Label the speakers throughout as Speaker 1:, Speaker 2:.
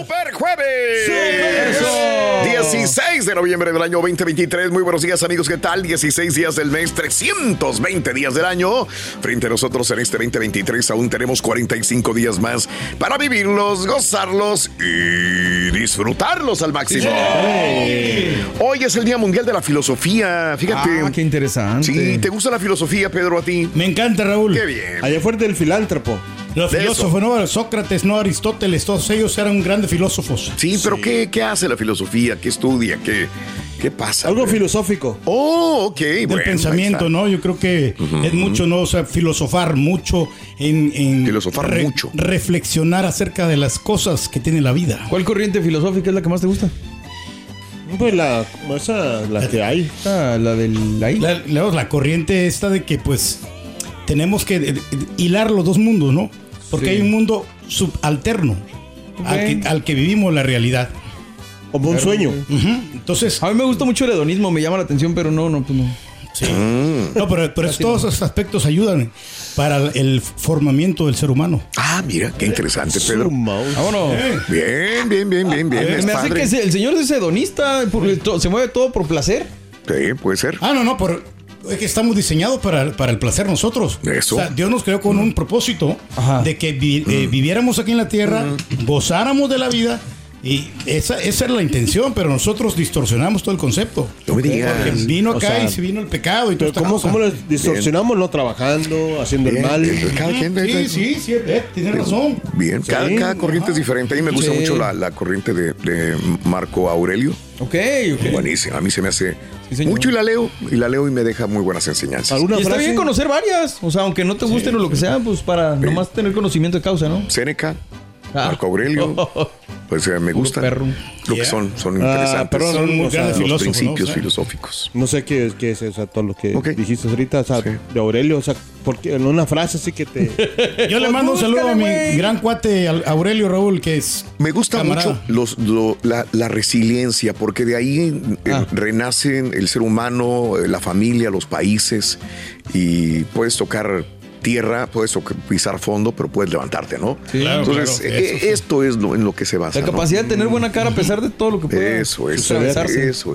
Speaker 1: Super jueves. 16 de noviembre del año 2023. Muy buenos días, amigos. ¿Qué tal? 16 días del mes, 320 días del año. Frente a nosotros en este 2023 aún tenemos 45 días más para vivirlos, gozarlos y disfrutarlos al máximo. Hoy es el Día Mundial de la Filosofía. Fíjate.
Speaker 2: Ah, qué interesante.
Speaker 1: Sí, ¿te gusta la filosofía, Pedro, a ti?
Speaker 3: Me encanta, Raúl.
Speaker 1: Qué bien.
Speaker 2: Allá fuerte el filántropo.
Speaker 3: Los
Speaker 1: De
Speaker 3: filósofos, no Sócrates, no Aristóteles, todos ellos eran grandes filósofos.
Speaker 1: Sí, pero ¿qué, qué hace la filosofía? ¿Qué estudia? ¿Qué, qué pasa?
Speaker 2: Algo filosófico.
Speaker 1: Oh, ok.
Speaker 3: Del
Speaker 1: bueno,
Speaker 3: pensamiento. ¿no? Yo creo que es mucho, ¿no? O sea, filosofar mucho en... en
Speaker 1: Filosofar mucho.
Speaker 3: Reflexionar acerca de las cosas que tiene la vida.
Speaker 2: ¿Cuál corriente filosófica es la que más te gusta?
Speaker 4: Pues la, esa, la que hay.
Speaker 2: Ah, la del ahí.
Speaker 3: La, la- la corriente esta de que, pues, tenemos que hilar los dos mundos, ¿no? Porque
Speaker 2: Sí.
Speaker 3: hay un mundo subalterno al, que, al que vivimos la realidad.
Speaker 4: Como un sueño.
Speaker 3: Entonces,
Speaker 2: A mí me gusta mucho el hedonismo, me llama la atención, pero no, no, pues no.
Speaker 3: Sí. No, pero, pero todos esos aspectos ayudan para el formamiento del ser humano.
Speaker 1: Ah, mira, qué interesante, Pedro.
Speaker 2: Vámonos.
Speaker 1: Bien, bien, bien, bien, bien. es
Speaker 2: me hace que el señor es hedonista, se mueve todo por placer.
Speaker 1: Sí, puede ser.
Speaker 3: Ah, no, no, pero es que estamos diseñados para, para el placer nosotros.
Speaker 1: Eso.
Speaker 3: O sea, Dios nos creó con un propósito
Speaker 2: Ajá.
Speaker 3: de que vi- eh, viviéramos aquí en la tierra, gozáramos de la vida. Y esa, esa era la intención, pero nosotros distorsionamos todo el concepto.
Speaker 1: No me digas.
Speaker 3: Porque vino
Speaker 4: O
Speaker 3: acá
Speaker 4: sea,
Speaker 3: y se vino el pecado y todo
Speaker 4: ¿cómo, cómo lo distorsionamos? No trabajando, haciendo el mal.
Speaker 1: bien, cada quien
Speaker 3: Sí, sí, sí, eh, tienes razón.
Speaker 1: Bien, cada,
Speaker 4: Sí.
Speaker 1: cada corriente es diferente. A mí me gusta
Speaker 2: Sí.
Speaker 1: mucho la, la corriente de, de Marco Aurelio.
Speaker 2: Ok, ok.
Speaker 1: Buenísima. A mí se me hace
Speaker 2: Sí,
Speaker 1: mucho y la leo. Y la leo y me deja muy buenas enseñanzas.
Speaker 4: ¿Alguna
Speaker 2: Y está
Speaker 4: frase?
Speaker 2: bien conocer varias, o sea, aunque no te gusten o lo que sea, pues para nomás tener conocimiento de causa, ¿no?
Speaker 1: Séneca,
Speaker 2: Ah.
Speaker 1: Marco Aurelio. Pues eh, me gusta
Speaker 2: perro.
Speaker 1: lo que son, son
Speaker 4: Ah,
Speaker 1: interesantes.
Speaker 3: Son muy
Speaker 4: o sea,
Speaker 3: grandes
Speaker 1: los principios
Speaker 3: O sea,
Speaker 1: filosóficos.
Speaker 4: No sé qué, qué es eso, todo lo que
Speaker 1: Ok.
Speaker 4: dijiste ahorita, o sea,
Speaker 1: Sí.
Speaker 4: de Aurelio, o sea, porque en una frase así que te...
Speaker 3: Yo le mando un saludo a mi gran cuate al- Aurelio Raúl, que es.
Speaker 1: Me gusta
Speaker 3: camarada.
Speaker 1: mucho los, lo- la, la resiliencia, porque de ahí eh,
Speaker 2: Ah.
Speaker 1: renacen el ser humano, eh, la familia, los países, y puedes tocar tierra, puedes pisar fondo, pero puedes levantarte, ¿no?
Speaker 2: Sí,
Speaker 3: Claro,
Speaker 1: Entonces,
Speaker 3: claro,
Speaker 1: eh,
Speaker 3: sí.
Speaker 1: esto es lo, en lo que se basa.
Speaker 2: La
Speaker 1: ¿no?
Speaker 2: capacidad de tener buena cara a pesar de todo lo que pueda
Speaker 1: Eso es, eso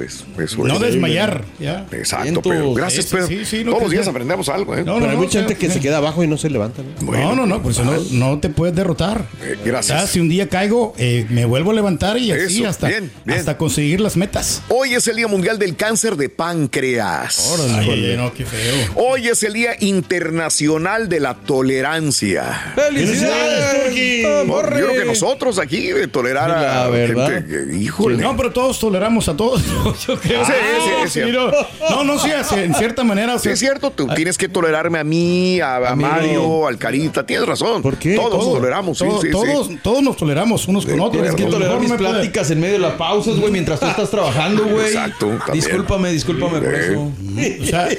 Speaker 1: es, eso
Speaker 3: No
Speaker 1: es.
Speaker 3: desmayar, ¿ya?
Speaker 1: Exacto. Pedro. Gracias, Pedro.
Speaker 3: sí, sí, no
Speaker 1: Todos los días aprendemos algo, ¿eh?
Speaker 3: No,
Speaker 4: Pero
Speaker 3: no,
Speaker 4: hay
Speaker 3: no,
Speaker 4: mucha gente
Speaker 3: sea,
Speaker 4: que se queda abajo y no se levanta. ¿no?
Speaker 3: no, no, no, por eso no, no te puedes derrotar.
Speaker 1: Eh, gracias.
Speaker 3: O sea, si un día caigo, eh, me vuelvo a levantar y así
Speaker 1: Eso,
Speaker 3: hasta,
Speaker 1: bien, bien.
Speaker 3: hasta conseguir las metas.
Speaker 1: Hoy es el Día Mundial del Cáncer de Páncreas.
Speaker 3: Ay, ay, no, qué feo.
Speaker 1: Hoy es el Día Internacional de la Tolerancia.
Speaker 2: ¡Felicidades! Ah, borre.
Speaker 1: yo creo que nosotros aquí de tolerar
Speaker 2: La
Speaker 1: a
Speaker 2: verdad.
Speaker 1: gente que, híjole.
Speaker 3: No, pero todos toleramos a todos. Yo creo.
Speaker 1: Sí, sí, es cierto.
Speaker 3: no, no, no, sí, así, en cierta manera.
Speaker 1: Sí, es cierto, tú tienes que tolerarme a mí, a, a Mario, al Carita, tienes razón.
Speaker 4: ¿Por qué?
Speaker 1: Todos
Speaker 3: todos,
Speaker 1: toleramos, sí,
Speaker 3: todos,
Speaker 1: sí, sí.
Speaker 3: todos, todos nos toleramos unos con otros.
Speaker 1: tienes
Speaker 2: que tolerar mis pláticas en medio de las pausas, güey, mientras tú estás trabajando, güey.
Speaker 1: Exacto, también.
Speaker 2: Discúlpame, discúlpame por
Speaker 1: Eh.
Speaker 2: eso.
Speaker 3: O sea,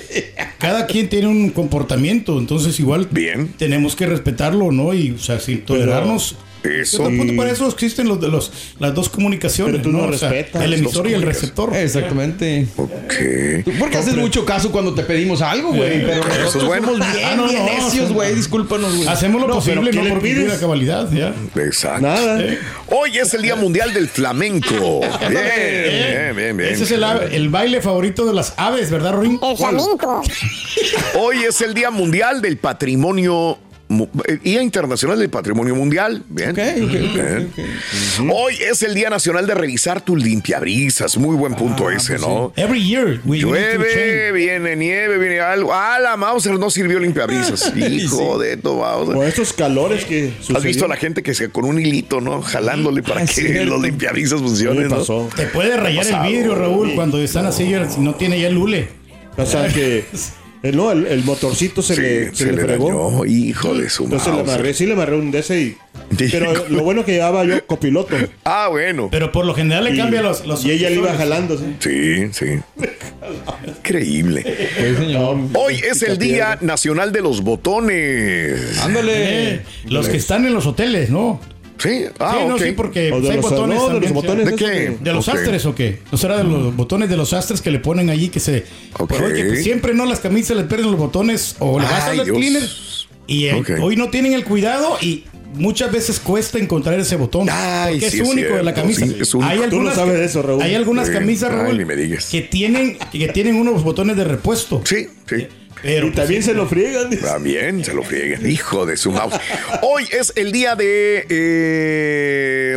Speaker 3: cada quien tiene un comportamiento, entonces igual
Speaker 1: Bien.
Speaker 3: tenemos que respetarlo, ¿no? Y, o sea, sin tolerarnos,
Speaker 1: Eso.
Speaker 3: Pero, para eso existen los, de los, las dos comunicaciones.
Speaker 4: Pero tú no
Speaker 3: O sea,
Speaker 4: respetas
Speaker 3: el emisor y el receptor.
Speaker 2: Exactamente. Tú porque haces mucho caso cuando te pedimos algo, güey. Pero nosotros
Speaker 1: es bueno.
Speaker 2: somos bien,
Speaker 3: Ah, no,
Speaker 2: bien
Speaker 3: no,
Speaker 2: necios, güey. Discúlpanos, güey.
Speaker 3: Hacemos lo posible,
Speaker 4: ¿qué
Speaker 3: no por
Speaker 4: pides?
Speaker 3: la cabalidad. Ya.
Speaker 1: Exacto.
Speaker 4: Nada.
Speaker 1: Hoy es el Día Mundial del Flamenco. Bien, bien, bien, bien.
Speaker 3: Ese es el, el baile favorito de las aves, ¿verdad, Rorín?
Speaker 5: El flamenco.
Speaker 1: Hoy es el Día Mundial del Patrimonio. Día Internacional del Patrimonio Mundial. Bien.
Speaker 2: Ok, ok, ok,
Speaker 1: Bien.
Speaker 2: ok,
Speaker 1: Hoy es el Día Nacional de revisar tus limpiabrisas. Muy buen punto ese, ¿no?
Speaker 3: Every year we
Speaker 1: Llueve, viene nieve, viene algo. Ah, la Mauser no sirvió limpiabrisas. Hijo de tu Mauser.
Speaker 4: Con estos calores que
Speaker 1: ¿Has
Speaker 4: sucedieron.
Speaker 1: visto a la gente que se con un hilito, ¿no? Jalándole para
Speaker 2: Ah,
Speaker 1: que
Speaker 2: cierto.
Speaker 1: los limpiabrisas
Speaker 4: ¿Qué me
Speaker 1: funcionen. ¿no?
Speaker 4: pasó?
Speaker 3: Te puede rayar el vidrio, Raúl, cuando están así, no tiene ya el lule.
Speaker 4: O sea que el, no, el, el motorcito se
Speaker 1: Sí,
Speaker 4: le,
Speaker 1: se, le
Speaker 4: fregó.
Speaker 1: dañó, hijo de su
Speaker 4: Entonces le amarré, sí le amarré un y... Pero lo bueno que llevaba yo copiloto.
Speaker 1: Ah, bueno.
Speaker 3: Pero por lo general le
Speaker 4: Y,
Speaker 3: cambia los, los
Speaker 4: y ella le iba jalando, ¿sí?
Speaker 1: Sí, sí. Increíble.
Speaker 2: Sí, señor.
Speaker 1: Hoy es el Día Nacional de los Botones.
Speaker 2: Ándale.
Speaker 3: Eh, los que están en los hoteles, ¿no?
Speaker 1: Sí, ah,
Speaker 3: sí, no, sí, porque
Speaker 4: O de
Speaker 3: hay
Speaker 4: los,
Speaker 3: botones
Speaker 4: no, de los
Speaker 3: también,
Speaker 4: botones
Speaker 1: ¿De
Speaker 4: esos
Speaker 1: qué?
Speaker 3: ¿De los astres o qué? ¿No será de los botones de los astres que le ponen allí que se... Oye, pues siempre no las camisas le pierden los botones o le vas a
Speaker 1: Ay,
Speaker 3: los
Speaker 1: Dios.
Speaker 3: cleaner y eh, hoy no tienen el cuidado y muchas veces cuesta encontrar ese botón
Speaker 1: Ay,
Speaker 3: porque
Speaker 1: sí
Speaker 3: es
Speaker 1: es
Speaker 3: único de la camisa.
Speaker 1: sí, es único.
Speaker 3: Hay
Speaker 1: Tú
Speaker 4: no
Speaker 3: algunas,
Speaker 4: sabes eso, Raúl.
Speaker 3: Hay algunas
Speaker 1: Sí.
Speaker 3: camisas, Raúl,
Speaker 1: me digas.
Speaker 3: que tienen que tienen unos botones de repuesto.
Speaker 1: Sí, sí.
Speaker 3: Pero
Speaker 4: Y también se lo friegan.
Speaker 1: También se lo frieguen, hijo de su mouse. Hoy es el día de eh,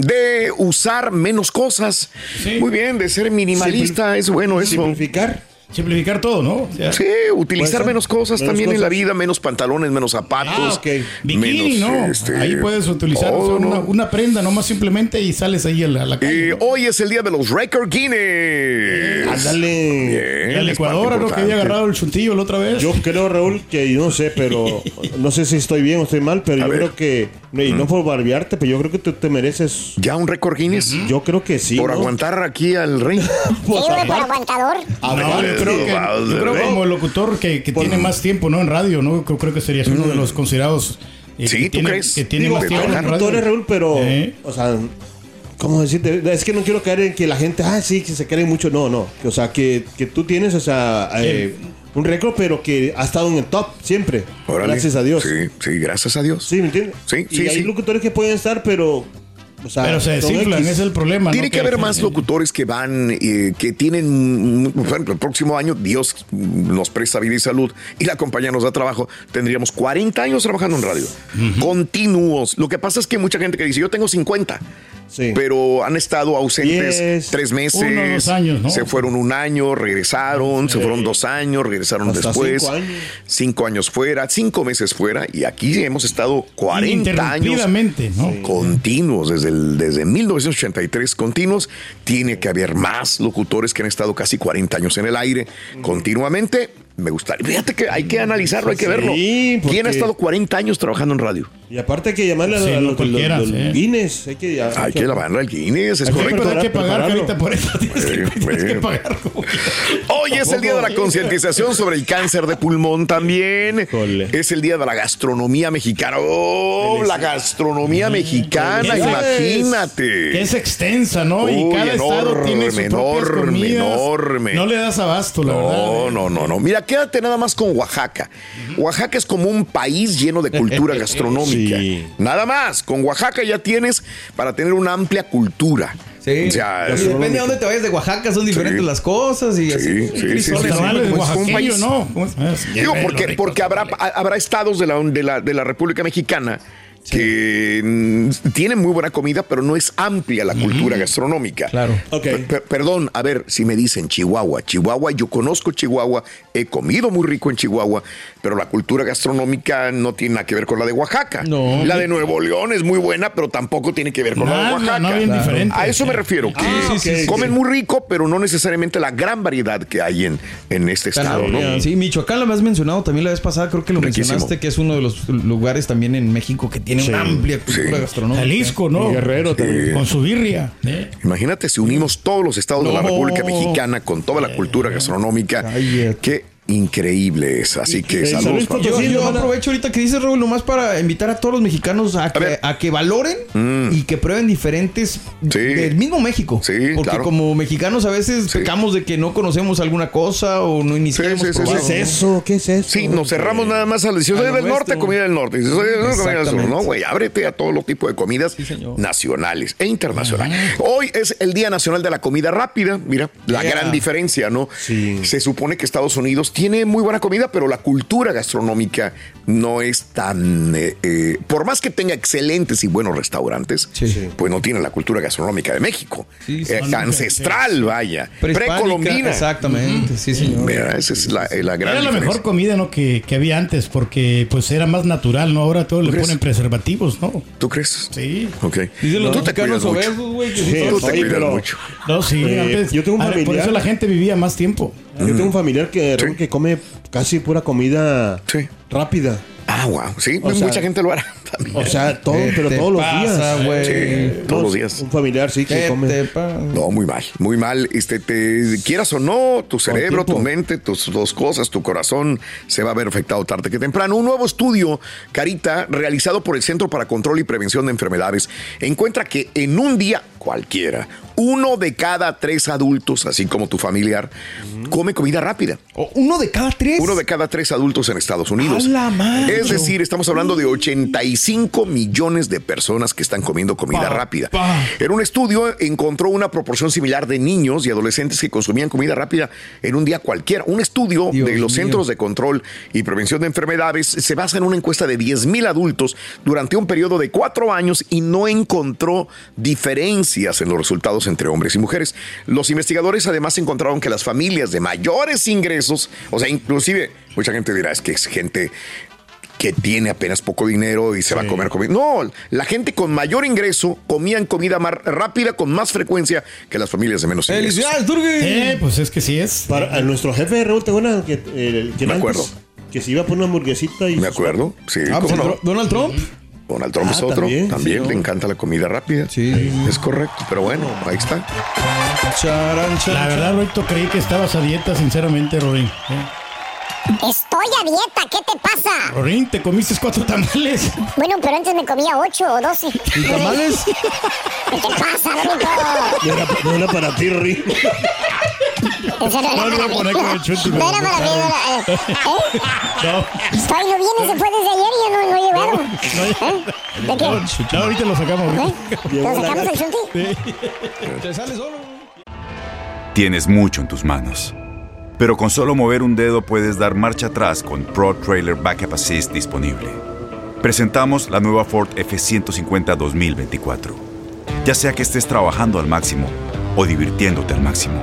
Speaker 1: de usar menos cosas.
Speaker 3: Sí.
Speaker 1: Muy bien, de ser minimalista es bueno eso.
Speaker 4: Simplificar.
Speaker 3: Simplificar todo, ¿no? O sea,
Speaker 1: Sí, utilizar menos cosas
Speaker 4: Menos
Speaker 1: también en la vida, menos pantalones, menos zapatos.
Speaker 4: Ah, ok.
Speaker 3: Bikini,
Speaker 1: menos,
Speaker 3: ¿no?
Speaker 1: este,
Speaker 3: Ahí puedes utilizar
Speaker 1: todo,
Speaker 3: o sea,
Speaker 1: ¿no?
Speaker 3: una, una prenda nomás simplemente y sales ahí a la, a la calle.
Speaker 1: Eh,
Speaker 3: ¿no?
Speaker 1: hoy es el día de los Record Guinness.
Speaker 4: Ándale.
Speaker 1: Parte
Speaker 3: Ecuador, ¿no? Que había agarrado el chuntillo la otra vez.
Speaker 4: Yo creo, Raúl, que yo no sé, pero no sé si estoy bien o estoy mal, pero
Speaker 1: A
Speaker 4: yo
Speaker 1: ver.
Speaker 4: creo que, y no por barbearte, pero yo creo que tú te mereces.
Speaker 1: ¿Ya un récord Guinness?
Speaker 4: Yo creo que sí.
Speaker 1: Por
Speaker 4: ¿no?
Speaker 1: aguantar aquí al rey.
Speaker 4: Pues,
Speaker 5: Sí, por aguantador.
Speaker 3: No, yo creo que, yo creo como locutor que, que tiene más tiempo, ¿no? En radio, ¿no? Creo, creo que serías uno de los considerados. eh,
Speaker 1: Sí,
Speaker 3: que
Speaker 1: ¿tú
Speaker 3: tiene,
Speaker 1: crees?
Speaker 3: Que tiene
Speaker 1: Digo,
Speaker 3: más tiempo en radio.
Speaker 4: Raúl, pero,
Speaker 3: Eh.
Speaker 4: o sea, ¿cómo decirte? Es que no quiero caer en que la gente, ah, sí, que se creen mucho. No, no. O sea, que, que tú tienes, o sea, eh, un récord, pero que ha estado en el top siempre.
Speaker 1: Órale.
Speaker 4: Gracias a Dios.
Speaker 1: Sí, sí, gracias a Dios.
Speaker 4: Sí, ¿me entiendes?
Speaker 1: Sí,
Speaker 4: y
Speaker 1: sí,
Speaker 4: hay
Speaker 1: sí.
Speaker 4: locutores que pueden estar, pero. O sea,
Speaker 3: Pero se desinflan, es el problema.
Speaker 1: Tiene
Speaker 3: ¿no?
Speaker 1: que haber más locutores que van, eh, que tienen, mm, por ejemplo, el próximo año, Dios nos presta vida y salud y la compañía nos da trabajo, tendríamos 40 años trabajando en radio, continuos. Lo que pasa es que hay mucha gente que dice, yo tengo 50,
Speaker 4: Sí.
Speaker 1: pero han estado ausentes
Speaker 4: Diez.
Speaker 1: tres meses,
Speaker 3: Uno, dos años, ¿no?
Speaker 1: se fueron un año, regresaron, se fueron dos años, regresaron
Speaker 4: Hasta
Speaker 1: después,
Speaker 4: cinco años.
Speaker 1: cinco años fuera, cinco meses fuera y aquí hemos estado 40 años
Speaker 3: ¿no?
Speaker 1: continuos, desde, el, desde 1983 continuos. Tiene que haber más locutores que han estado casi 40 años en el aire continuamente. Me gustaría, fíjate que hay que analizarlo, hay que
Speaker 4: Sí,
Speaker 1: verlo. ¿Quién
Speaker 4: porque-
Speaker 1: ha estado 40 años trabajando en radio?
Speaker 4: Y aparte hay que llamarle a,
Speaker 3: Sí,
Speaker 4: a
Speaker 3: no
Speaker 4: los. Guinness. Hay que,
Speaker 1: Hay que lavarle al Guinness, es
Speaker 4: Hay que
Speaker 1: correcto.
Speaker 3: Pues hay que pagar. Carita, por eso tienes que,
Speaker 1: Sí,
Speaker 3: tienes que pagar. que-
Speaker 1: Hoy es el día de la concientización sobre el cáncer de pulmón también.
Speaker 4: Híjole.
Speaker 1: Es el día de la gastronomía mexicana. Oh, la gastronomía mexicana,
Speaker 4: Felicidades.
Speaker 1: imagínate.
Speaker 3: Que es extensa, ¿no? y cada estado tiene sus
Speaker 1: enorme, enorme.
Speaker 3: No le das abasto, la verdad.
Speaker 1: No,
Speaker 3: ¿eh?
Speaker 1: no, no, no. Mira, quédate nada más con Oaxaca. Oaxaca es como un país lleno de cultura gastronómica.
Speaker 4: Sí.
Speaker 1: Nada más. Con Oaxaca ya tienes para tener una amplia cultura.
Speaker 2: Sí.
Speaker 1: O sea,
Speaker 2: Y depende de dónde te vayas de Oaxaca, son diferentes
Speaker 1: Sí.
Speaker 2: las cosas y
Speaker 1: Sí,
Speaker 2: así.
Speaker 1: sí, sí, Pues es un país.
Speaker 3: ¿no?
Speaker 1: Digo, porque, porque habrá, habrá estados de la, de, la, de la República Mexicana que mm, tienen muy buena comida, pero no es amplia la cultura gastronómica.
Speaker 2: Claro.
Speaker 4: Ok.
Speaker 1: Per- per- perdón, a ver, si me dicen Chihuahua, Chihuahua, yo conozco Chihuahua, he comido muy rico en Chihuahua, pero la cultura gastronómica no tiene nada que ver con la de Oaxaca.
Speaker 2: No.
Speaker 1: La de Nuevo León es muy buena, pero tampoco tiene que ver con la de
Speaker 3: Nada,
Speaker 1: Oaxaca.
Speaker 3: no, bien diferente.
Speaker 1: A eso me refiero, que
Speaker 4: Ah, sí, sí,
Speaker 1: comen
Speaker 4: sí.
Speaker 1: muy rico, pero no necesariamente la gran variedad que hay en, en este estado, ¿no?
Speaker 2: Sí, Michoacán lo habías mencionado también la vez pasada, creo que lo
Speaker 1: Riquísimo.
Speaker 2: mencionaste, que es uno de los lugares también en México que tiene una amplia cultura
Speaker 1: Sí.
Speaker 2: gastronómica.
Speaker 3: Jalisco, ¿no?
Speaker 4: Y Guerrero también.
Speaker 3: Con su birria. ¿eh?
Speaker 1: Imagínate si unimos todos los estados de la. República Mexicana con toda la cultura gastronómica.
Speaker 2: Cállate.
Speaker 1: Que increíbles. Así que saludos.
Speaker 2: Yo, aprovecho ahorita que dice Raúl nomás para invitar a todos los mexicanos a, que, a valoren y que prueben diferentes
Speaker 1: Sí.
Speaker 2: del mismo México.
Speaker 1: Sí,
Speaker 2: Porque
Speaker 1: claro.
Speaker 2: como mexicanos a veces
Speaker 1: Sí.
Speaker 2: pecamos de que no conocemos alguna cosa o no iniciamos
Speaker 1: Sí, sí, sí,
Speaker 2: probado.
Speaker 1: sí.
Speaker 4: ¿Qué es eso? ¿Qué es eso?
Speaker 1: Sí, nos cerramos nada más al decir, soy
Speaker 2: A
Speaker 1: del norte,
Speaker 2: nuestro.
Speaker 1: comida del norte. Soy del sur, comida del sur. No, güey, ábrete a todos los tipos de comidas nacionales e internacionales. Hoy es el Día Nacional de la Comida Rápida. Mira, la
Speaker 2: Yeah.
Speaker 1: gran diferencia, ¿no?
Speaker 4: Sí.
Speaker 1: Se supone que Estados Unidos tiene muy buena comida, pero la cultura gastronómica no es tan... eh, eh, por más que tenga excelentes y buenos restaurantes,
Speaker 2: Sí.
Speaker 1: Pues no tiene la cultura gastronómica de México.
Speaker 2: Sí.
Speaker 1: Eh, ancestral, vaya. Precolombina.
Speaker 2: Exactamente, sí, señor.
Speaker 1: Mira, esa es la, la gran
Speaker 3: Era la
Speaker 1: diferencia.
Speaker 3: mejor comida ¿no? que, que había antes porque pues era más natural, ¿no? Ahora todo le
Speaker 1: crees?
Speaker 3: ponen preservativos, ¿no?
Speaker 1: ¿Tú crees?
Speaker 3: Sí.
Speaker 1: Ok.
Speaker 2: Dicen los
Speaker 1: Tú te
Speaker 2: mexicanos
Speaker 1: cuidas mucho.
Speaker 2: obesos, que sí
Speaker 1: Tú te cuidas mucho.
Speaker 3: No, sí,
Speaker 4: Eh,
Speaker 3: antes-
Speaker 4: yo tengo un
Speaker 3: ah, Por eso la gente vivía más tiempo.
Speaker 4: Yo tengo un familiar que,
Speaker 1: Sí.
Speaker 4: que come casi pura comida
Speaker 1: Sí.
Speaker 4: rápida.
Speaker 1: Ah, wow. Sí,
Speaker 4: O
Speaker 1: mucha
Speaker 4: sea,
Speaker 1: gente lo hará también.
Speaker 4: O sea, todo,
Speaker 2: ¿Qué
Speaker 4: pero todos los días.
Speaker 1: Sí, todos
Speaker 4: No,
Speaker 1: los días.
Speaker 4: Un familiar, sí, que
Speaker 2: ¿Qué
Speaker 4: come.
Speaker 1: No, muy mal, muy mal. Este, te quieras o no, tu cerebro, tu mente, tus dos cosas, tu corazón se va a ver afectado tarde que temprano. Un nuevo estudio, Carita, realizado por el Centro para Control y Prevención de Enfermedades, encuentra que en un día cualquiera, uno de cada tres adultos, así como tu familiar, come comida rápida.
Speaker 2: Uno de cada tres.
Speaker 1: Uno de cada tres adultos en Estados Unidos.
Speaker 2: ¡A la madre!
Speaker 1: Es decir, estamos hablando de 85 millones de personas que están comiendo comida rápida. En un estudio encontró una proporción similar de niños y adolescentes que consumían comida rápida en un día cualquiera. Un estudio
Speaker 2: Dios
Speaker 1: de los
Speaker 2: mío.
Speaker 1: Centros de Control y Prevención de Enfermedades se basa en una encuesta de 10 mil adultos durante un periodo de cuatro años y no encontró diferencias en los resultados entre hombres y mujeres. Los investigadores además encontraron que las familias de mayores ingresos, o sea, inclusive mucha gente dirá, es que es gente que tiene apenas poco dinero y se va a comer comida. No, la gente con mayor ingreso comían comida más rápida con más frecuencia que las familias de menos ingresos.
Speaker 2: ¡Felicidades, Turgui!
Speaker 3: Eh, pues es que sí es.
Speaker 4: Para, a nuestro jefe Raúl, ¿te acuerdas? Que, eh, que
Speaker 1: Me
Speaker 4: antes-
Speaker 1: acuerdo.
Speaker 4: Que se iba por una hamburguesita y.
Speaker 1: ¿Me acuerdo? Sí,
Speaker 2: Ah, pues Donald Trump.
Speaker 1: Donald Trump
Speaker 4: Ah,
Speaker 1: es otro.
Speaker 4: también,
Speaker 1: También,
Speaker 4: sí,
Speaker 1: le
Speaker 4: no.
Speaker 1: encanta la comida rápida.
Speaker 2: Sí.
Speaker 1: Es correcto. Pero bueno, ahí está.
Speaker 2: Charan, charan,
Speaker 3: La verdad, Roito, creí que estabas a dieta, sinceramente, Rorín. ¿eh?
Speaker 5: Estoy a dieta, ¿qué te pasa?
Speaker 3: Rorín, te comiste cuatro tamales.
Speaker 5: Bueno, pero antes me comía 8 o 12.
Speaker 2: ¿Y tamales?
Speaker 5: ¿Qué te pasa, Dorito?
Speaker 4: No era, no era para ti, Ri.
Speaker 5: Serio,
Speaker 3: No,
Speaker 5: era para
Speaker 3: a poner
Speaker 5: mí.
Speaker 3: con el chunti,
Speaker 5: No
Speaker 3: pero
Speaker 5: era
Speaker 3: no
Speaker 5: para mí, no era- eh, ¿eh?
Speaker 3: No,
Speaker 5: Estoy, no viene, se fue desde ayer y ya no, no he llegado. ¿Eh? ¿De qué?
Speaker 3: no, ahorita lo sacamos.
Speaker 5: ¿Eh? ¿Lo sacamos el chunti?
Speaker 2: Te sale solo.
Speaker 6: Tienes mucho en tus manos. Pero con solo mover un dedo puedes dar marcha atrás con Pro Trailer Backup Assist disponible. Presentamos la nueva Ford F150 2024. Ya sea que estés trabajando al máximo o divirtiéndote al máximo,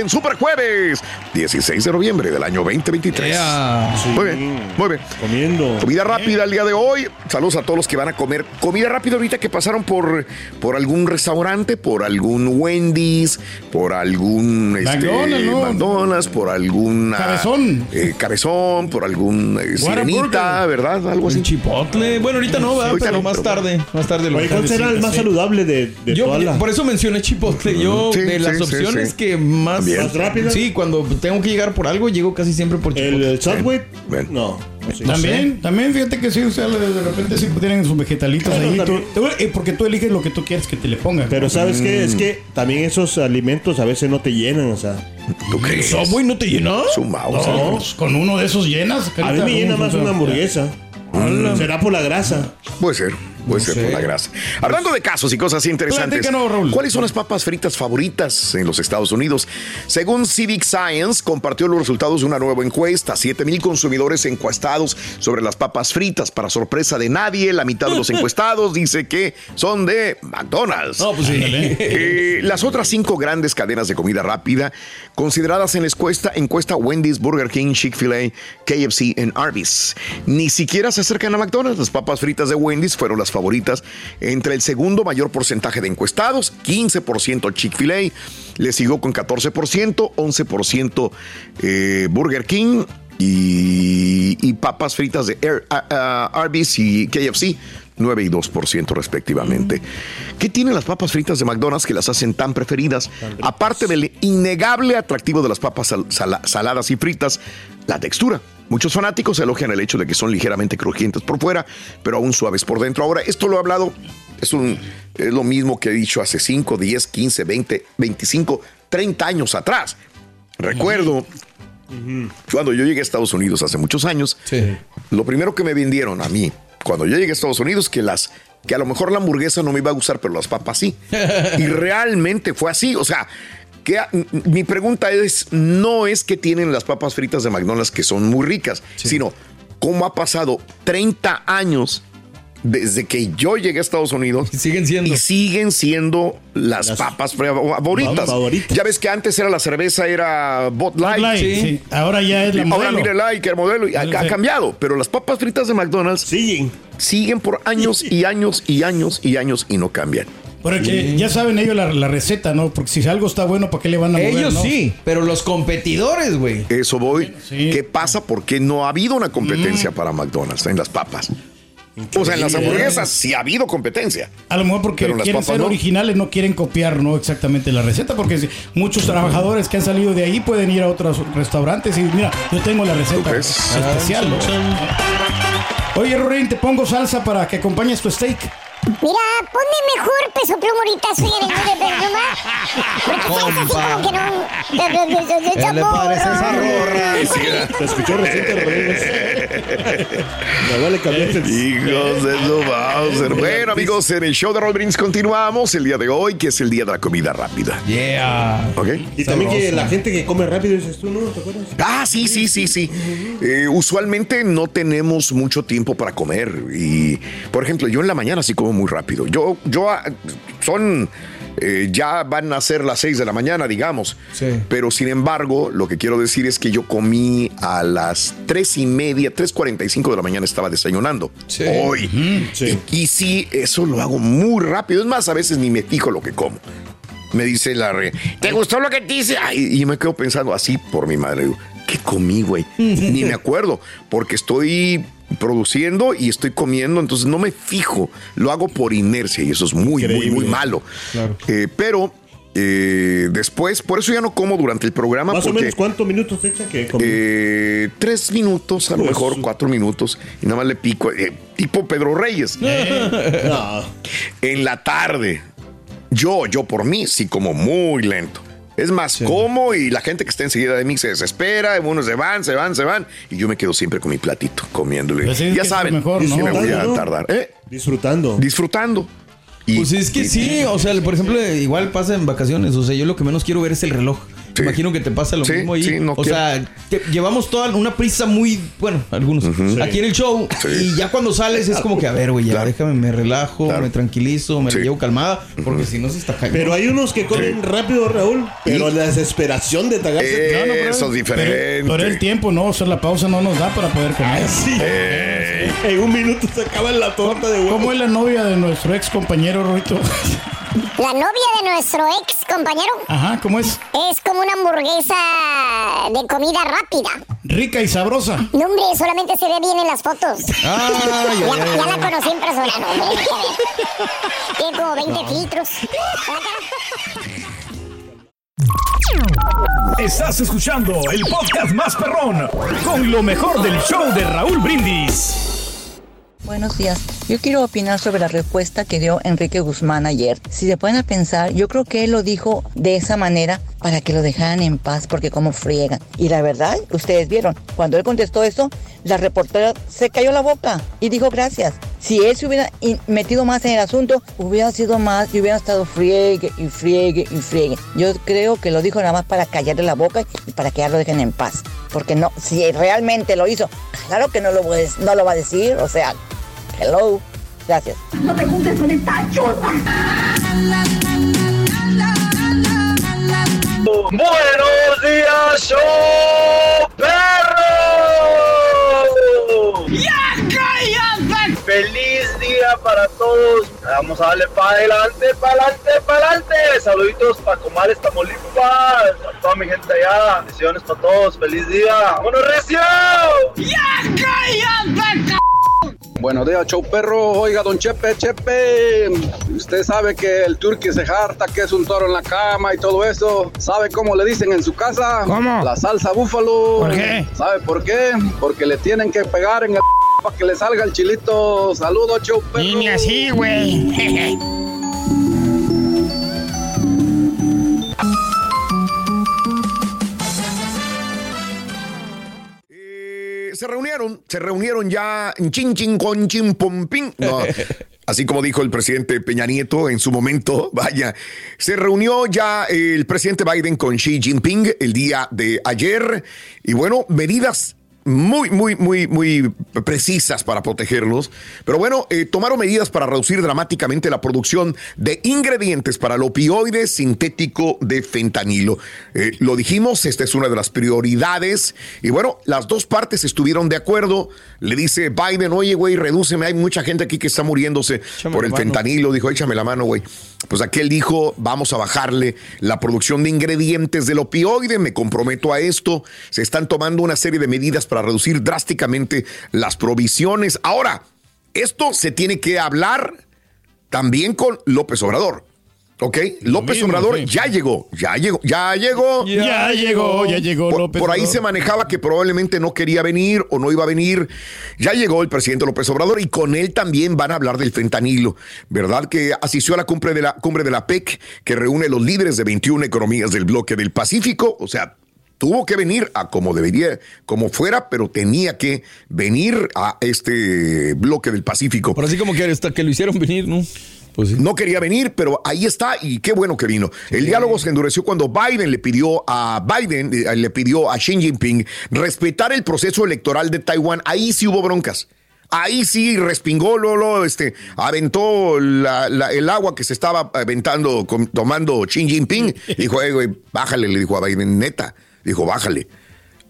Speaker 1: Bien. Super jueves, 16 de noviembre del año 2023.
Speaker 2: Ea.
Speaker 1: Muy bien, muy bien.
Speaker 4: Comiendo.
Speaker 1: Comida rápida el día de hoy. Saludos a todos los que van a comer comida rápida ahorita que pasaron por, por algún restaurante, por algún Wendy's, por algún este,
Speaker 3: McDonald's, ¿no?
Speaker 1: McDonald's, por algún
Speaker 3: Cabezón.
Speaker 1: cabezón, por algún eh, sirenita. ¿verdad? Algo así.
Speaker 2: chipotle. Bueno, ahorita no, ¿verdad?
Speaker 1: Ahorita
Speaker 2: pero
Speaker 1: no,
Speaker 2: más
Speaker 1: pero-
Speaker 2: tarde. Más tarde lo
Speaker 4: Oye, ¿cuál será el más saludable de, de
Speaker 2: Yo,
Speaker 4: todas las?
Speaker 2: por eso mencioné chipotle. Yo,
Speaker 1: Sí,
Speaker 2: de las
Speaker 1: sí, sí,
Speaker 2: opciones
Speaker 1: sí.
Speaker 2: que más.
Speaker 1: También.
Speaker 4: ¿Más rápidas?
Speaker 2: Sí, cuando tengo que llegar por algo, llego casi siempre por chipotle.
Speaker 4: ¿El, el Subway?
Speaker 1: Bien.
Speaker 4: No.
Speaker 3: También, también fíjate que sí, o sea, de repente sí tienen sus vegetalitos ahí. tú-
Speaker 4: también-
Speaker 3: tú- eh, porque tú eliges lo que tú quieres que te le pongan.
Speaker 4: Pero ¿sabes qué?
Speaker 3: Mm.
Speaker 4: Es que también esos alimentos a veces no te llenan, o sea.
Speaker 1: ¿Tú crees?
Speaker 3: Subway no te llenó?
Speaker 1: Su mouse.
Speaker 3: No, pues, con uno de esos llenas.
Speaker 4: A mí me llena
Speaker 3: ¿cómo
Speaker 4: más una hamburguesa. Será por la grasa.
Speaker 1: Puede ser, puede ser por la grasa. Hablando de casos y cosas interesantes,
Speaker 3: Raúl.
Speaker 1: ¿cuáles son las papas fritas favoritas en los Estados Unidos? Según Civic Science, compartió los resultados de una nueva encuesta. 7 mil consumidores encuestados sobre las papas fritas. Para sorpresa de nadie, la mitad de los encuestados dice que son de McDonald's.
Speaker 2: No, pues sí.
Speaker 1: Eh, las otras cinco grandes cadenas de comida rápida consideradas en la encuesta, encuesta Wendy's, Burger King, Chick-fil-A, KFC y Arby's. Ni siquiera se acercan a McDonald's. Las papas fritas de Wendy's fueron las favoritas entre el segundo mayor porcentaje de encuestados, 15% Chick-fil-A, le siguió con 14%, 11% eh, Burger King y, y papas fritas de Air- Arby's y KFC. 9 y 2% respectivamente. ¿Qué tienen las papas fritas de McDonald's que las hacen tan preferidas? Aparte del innegable atractivo de las papas sal- sala- saladas y fritas, la textura. Muchos fanáticos elogian el hecho de que son ligeramente crujientes por fuera, pero aún suaves por dentro. Ahora, esto lo he hablado, es, un, es lo mismo que he dicho hace 5, 10, 15, 20, 25, 30 años atrás. Recuerdo cuando yo llegué a Estados Unidos hace muchos años,
Speaker 2: Sí.
Speaker 1: lo primero que me vendieron a mí, cuando yo llegué a Estados Unidos, que las que a lo mejor la hamburguesa no me iba a gustar, pero las papas sí. y realmente fue así. O sea, que mi pregunta es, no es que tienen las papas fritas de McDonald's que son muy ricas, sino cómo ha pasado 30 años desde que yo llegué a Estados Unidos
Speaker 2: Y siguen siendo.
Speaker 1: y siguen siendo las,
Speaker 4: Las
Speaker 1: papas favoritas.
Speaker 4: favoritas.
Speaker 1: Ya ves que antes era la cerveza, era Bud Light.
Speaker 3: Light,
Speaker 2: Sí.
Speaker 3: sí. Ahora ya es la
Speaker 1: Ahora
Speaker 3: modelo.
Speaker 1: mire like, el modelo, y ha, cambiado. Pero las papas fritas de McDonald's
Speaker 4: Sí.
Speaker 1: siguen por años y años y años y años y no cambian.
Speaker 3: Porque ya saben ellos la, la receta, ¿no? Porque si algo está bueno, ¿para qué le van a mover,
Speaker 2: Ellos
Speaker 3: no?
Speaker 2: sí, pero los competidores, güey.
Speaker 1: Eso voy.
Speaker 3: Sí.
Speaker 1: ¿Qué pasa? Porque no ha habido una competencia para McDonald's en las papas. O sea, en las hamburguesas sí ha habido competencia.
Speaker 3: A lo mejor porque quieren
Speaker 1: papas
Speaker 3: ser
Speaker 1: no.
Speaker 3: originales, no quieren copiar no exactamente la receta, porque muchos trabajadores que han salido de ahí pueden ir a otros restaurantes y mira, yo tengo la receta especial. ¿no? Oye, Rorín, te pongo salsa para que acompañes tu steak.
Speaker 5: Mira, ponme mejor peso pluma ahorita, soy el de pluma. Porque sabes así como que no.
Speaker 2: ¿Qué le parece esa rorra?
Speaker 4: Te escuchó reciente Rodríguez. Me vale cambiar el
Speaker 1: Hijos de su Bowser. Bueno, amigos, en el show de Brindis continuamos el día de hoy, que es el día de la comida rápida.
Speaker 2: Yeah.
Speaker 1: ¿Ok?
Speaker 4: Y también que la gente que come rápido dices tú, ¿no? ¿Te acuerdas?
Speaker 1: Ah, sí, sí, sí, sí. Eh, usualmente no tenemos mucho tiempo para comer. Y, por ejemplo, yo en la mañana sí como muy rápido. Yo, yo, ah, son, eh, ya van a ser las 6 de la mañana, digamos.
Speaker 2: Sí.
Speaker 1: Pero sin embargo, lo que quiero decir es que yo comí a las 3 y media, 3.45 de la mañana estaba desayunando.
Speaker 2: Sí.
Speaker 1: Hoy.
Speaker 4: sí.
Speaker 1: Y, y sí, eso lo hago muy rápido. Es más, a veces ni me fijo lo que como. Me dice la re, ¿te gustó lo que te hice? Ay, y me quedo pensando así por mi madre. Digo, ¿qué comí, güey? Ni me acuerdo, porque estoy produciendo y estoy comiendo, entonces no me fijo. Lo hago por inercia y eso es muy, muy, muy malo. Eh, pero eh, después, por eso ya no como durante el programa.
Speaker 4: Más o menos, ¿cuántos minutos echa que
Speaker 1: eh, tres minutos, a lo
Speaker 4: Pues,
Speaker 1: mejor cuatro minutos, y nada más le pico, tipo Pedro Reyes.
Speaker 4: No.
Speaker 1: En la tarde, yo, yo por mí, sí como muy lento. Es más, como y la gente que está enseguida de mí se desespera, unos se van, se van, se van, y yo me quedo siempre con mi platito, comiéndole.
Speaker 3: Pues es
Speaker 1: ya saben,
Speaker 3: mejor,
Speaker 1: sí
Speaker 3: ¿no?
Speaker 1: me voy a tardar. ¿eh?
Speaker 4: Disfrutando.
Speaker 1: Disfrutando. Y-
Speaker 2: Pues es que
Speaker 1: y-
Speaker 2: sí, o sea, por ejemplo, igual pasa en vacaciones. O sea, yo lo que menos quiero ver es el reloj.
Speaker 1: Sí.
Speaker 2: Imagino que te pasa lo
Speaker 1: Sí,
Speaker 2: mismo ahí.
Speaker 1: sí, no
Speaker 2: o sea, te- llevamos toda una prisa muy, bueno, algunos, aquí en el show. Y ya cuando sales es como que, a ver, güey, ya
Speaker 1: Claro.
Speaker 2: déjame, me relajo,
Speaker 1: Claro.
Speaker 2: me tranquilizo, me
Speaker 1: Sí.
Speaker 2: la llevo calmada, porque si no se está cayendo.
Speaker 4: Pero hay unos que comen rápido, Raúl. Pero la desesperación de tragarse.
Speaker 3: No, no, pero-
Speaker 1: Eso es diferente.
Speaker 3: Pero, pero el tiempo, ¿no? O sea, la pausa no nos da para poder comer.
Speaker 4: Sí. En un minuto se acaba la torta de huevo.
Speaker 3: ¿Cómo es la novia de nuestro ex compañero, Rorito?
Speaker 5: La novia de nuestro ex compañero
Speaker 3: Ajá, ¿cómo es?
Speaker 5: es como una hamburguesa de comida rápida.
Speaker 3: Rica y sabrosa.
Speaker 5: No, hombre, solamente se ve bien en las fotos.
Speaker 2: Ay,
Speaker 5: ya, la conocí en persona, no, hombre. Tiene como 20 filtros.
Speaker 7: Estás escuchando el podcast más perrón con lo mejor del show de Raúl Brindis.
Speaker 8: Buenos días. Yo quiero opinar sobre la respuesta que dio Enrique Guzmán ayer. Si se pueden pensar, yo creo que él lo dijo de esa manera para que lo dejaran en paz, porque como friegan. Y la verdad, ustedes vieron, cuando él contestó eso, la reportera se cayó la boca y dijo gracias. Si él se hubiera metido más en el asunto, hubiera sido más y hubiera estado friegue y friegue y friegue. Yo creo que lo dijo nada más para callarle la boca y para que ya lo dejen en paz. Porque no, si realmente lo hizo, claro que no lo, va a dec- no lo va a decir. O sea, hello. Gracias.
Speaker 9: No te juntes con esta chota.
Speaker 10: Buenos días, show perro.
Speaker 9: ¡Ya cállate!
Speaker 10: Feliz día para todos. Vamos a darle para adelante, para adelante, para adelante. Saluditos para Comales, Tamaulipas. A toda mi gente allá. Bendiciones para todos. Feliz día. ¡Vámonos, recio!
Speaker 9: ¡Ya cállate!
Speaker 11: Buenos días, show perro. Oiga, don Chepe, Chepe. Usted sabe que el turqui se jarta, que es un toro en la cama y todo eso. ¿Sabe cómo le dicen en su casa?
Speaker 3: ¿Cómo?
Speaker 11: La salsa búfalo.
Speaker 3: ¿Por qué?
Speaker 11: ¿Sabe por qué? Porque le tienen que pegar en el para que le salga el chilito. Saludos, show perro.
Speaker 3: Ni así, güey.
Speaker 1: Eh, se reunieron, se reunieron ya en chin chin con chin pum ping. No, así como dijo el presidente Peña Nieto en su momento, vaya, se reunió ya el presidente Biden con Xi Jinping el día de ayer y bueno, medidas muy, muy, muy, muy precisas para protegerlos. Pero bueno, eh, tomaron medidas para reducir dramáticamente la producción de ingredientes para el opioide sintético de fentanilo. Eh, lo dijimos, esta es una de las prioridades. Y bueno, las dos partes estuvieron de acuerdo. Le dice Biden, oye, güey, redúceme, hay mucha gente aquí que está muriéndose
Speaker 2: Échame
Speaker 1: por el
Speaker 2: mano.
Speaker 1: fentanilo. Dijo, échame la mano, güey. Pues aquel dijo, vamos a bajarle la producción de ingredientes del opioide, me comprometo a esto. Se están tomando una serie de medidas para reducir drásticamente las provisiones. Ahora, esto se tiene que hablar también con López Obrador. ¿Ok? López
Speaker 3: mismo,
Speaker 1: Obrador
Speaker 3: sí.
Speaker 1: ya llegó, ya llegó, ya llegó.
Speaker 3: Ya llegó, ya llegó
Speaker 1: Por,
Speaker 3: López.
Speaker 1: por ahí
Speaker 3: Obrador.
Speaker 1: se manejaba que probablemente no quería venir o no iba a venir. Ya llegó el presidente López Obrador y con él también van a hablar del fentanilo, ¿verdad? Que asistió a la cumbre de la cumbre de la PEC que reúne los líderes de 21 economías del bloque del Pacífico, o sea, tuvo que venir a como debería, como fuera, pero tenía que venir a este bloque del Pacífico.
Speaker 2: Por así como que hasta que lo hicieron venir, ¿no? Pues sí.
Speaker 1: No quería venir, pero ahí está y qué bueno que vino. El diálogo se endureció cuando Biden le pidió a Biden, eh, le pidió a Xi Jinping respetar el proceso electoral de Taiwán. Ahí sí hubo broncas. Ahí sí respingó Lolo, este, aventó la- la- el agua que se estaba aventando, con- tomando Xi Jinping. Dijo, eh, güey, bájale, le dijo a Biden, neta. Dijo, bájale.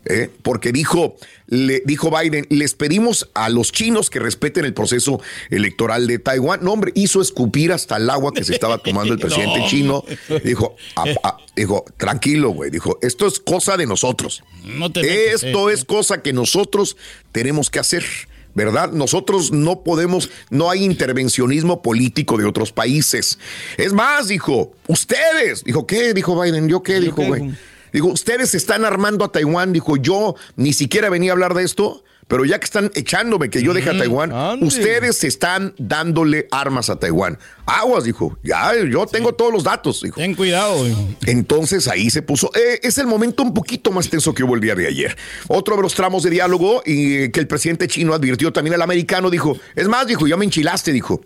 Speaker 1: ¿eh? Porque dijo, le dijo Biden, les pedimos a los chinos que respeten el proceso electoral de Taiwán. No, hombre, hizo escupir hasta el agua que se estaba tomando el presidente
Speaker 3: No.
Speaker 1: chino. Dijo, "A- a- dijo, tranquilo, güey. Dijo, esto es cosa de nosotros.
Speaker 3: No te metas,
Speaker 1: Esto
Speaker 3: eh.
Speaker 1: es cosa que nosotros tenemos que hacer. ¿Verdad? Nosotros no podemos, no hay intervencionismo político de otros países. Es más, dijo, ustedes, dijo, ¿qué? Dijo Biden, ¿yo qué? Dijo, güey. Digo, ustedes están armando a Taiwán. Dijo, yo ni siquiera venía a hablar de esto, pero ya que están echándome que yo deje a Taiwán,
Speaker 2: ande.
Speaker 1: ustedes están dándole armas a Taiwán. Aguas, dijo. Ya, yo tengo todos los datos, dijo.
Speaker 3: Ten cuidado, güey.
Speaker 1: Entonces ahí se puso. eh, es el momento un poquito más tenso que hubo el día de ayer. Otro de los tramos de diálogo y que el presidente chino advirtió también al americano, dijo, es más, dijo, ya me enchilaste, dijo.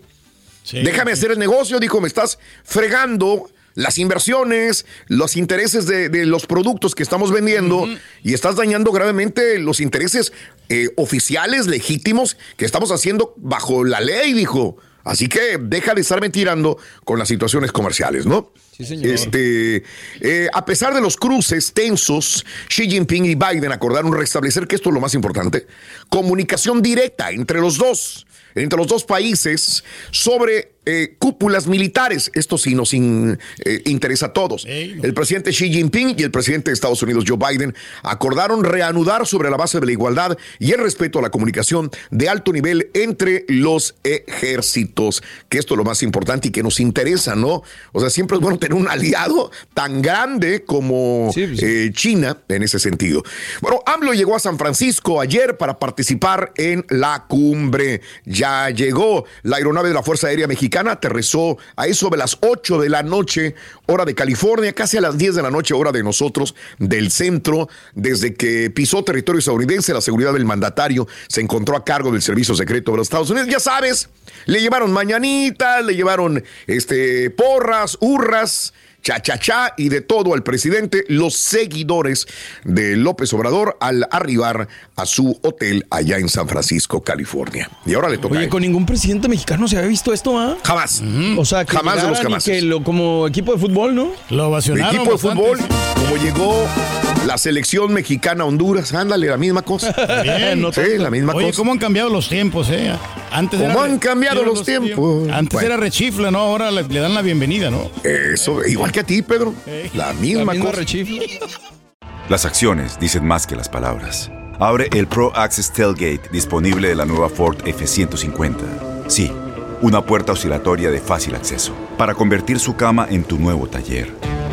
Speaker 3: Sí.
Speaker 1: Déjame hacer el negocio, dijo, me estás fregando las inversiones, los intereses de, de los productos que estamos vendiendo y estás dañando gravemente los intereses eh, oficiales, legítimos que estamos haciendo bajo la ley, dijo. Así que deja de estarme tirando con las situaciones comerciales, ¿no?
Speaker 2: Sí, señor.
Speaker 1: Este, eh, a pesar de los cruces tensos, Xi Jinping y Biden acordaron restablecer, que esto es lo más importante, comunicación directa entre los dos, entre los dos países sobre eh, cúpulas militares. Esto sí nos in- eh, interesa a todos. El presidente Xi Jinping y el presidente de Estados Unidos Joe Biden acordaron reanudar sobre la base de la igualdad y el respeto a la comunicación de alto nivel entre los ejércitos, que esto es lo más importante y que nos interesa, ¿no? O sea, siempre es bueno tener un aliado tan grande como eh, China en ese sentido. Bueno, AMLO llegó a San Francisco ayer para participar en la cumbre. Ya llegó la aeronave de la Fuerza Aérea Mexicana, aterrizó a eso de las 8 de la noche, hora de California, casi a las 10 de la noche, hora de nosotros, del centro. Desde que pisó territorio estadounidense, la seguridad del mandatario se encontró a cargo del Servicio Secreto de los Estados Unidos. Ya sabes, le llevaron mañanitas, le llevaron este, porras, hurras cha cha cha y de todo al presidente, los seguidores de López Obrador al arribar a su hotel allá en San Francisco, California. Y ahora le toca a
Speaker 2: Oye,
Speaker 1: él.
Speaker 2: con ningún presidente mexicano se había visto esto, ¿ah?
Speaker 1: Jamás.
Speaker 2: O sea, que
Speaker 1: Jamás de los
Speaker 2: que lo- como equipo de fútbol, ¿no?
Speaker 3: Lo
Speaker 1: El equipo de fútbol, como llegó la selección mexicana Honduras, ándale, la misma cosa.
Speaker 3: Bien.
Speaker 1: sí, la misma
Speaker 3: Oye,
Speaker 1: cosa.
Speaker 3: ¿cómo han cambiado los tiempos, eh? Antes
Speaker 1: ¿Cómo
Speaker 3: era-
Speaker 1: han cambiado los tiempos?
Speaker 3: Antes
Speaker 1: Bueno.
Speaker 3: era rechifla, ¿no? Ahora le, le dan la bienvenida, ¿no?
Speaker 1: Eso, igual que a ti, Pedro. La misma,
Speaker 2: misma
Speaker 1: cosa.
Speaker 6: Las acciones dicen más que las palabras. Abre el Pro Access Tailgate disponible de la nueva Ford F-150. Sí, una puerta oscilatoria de fácil acceso para convertir su cama en tu nuevo taller.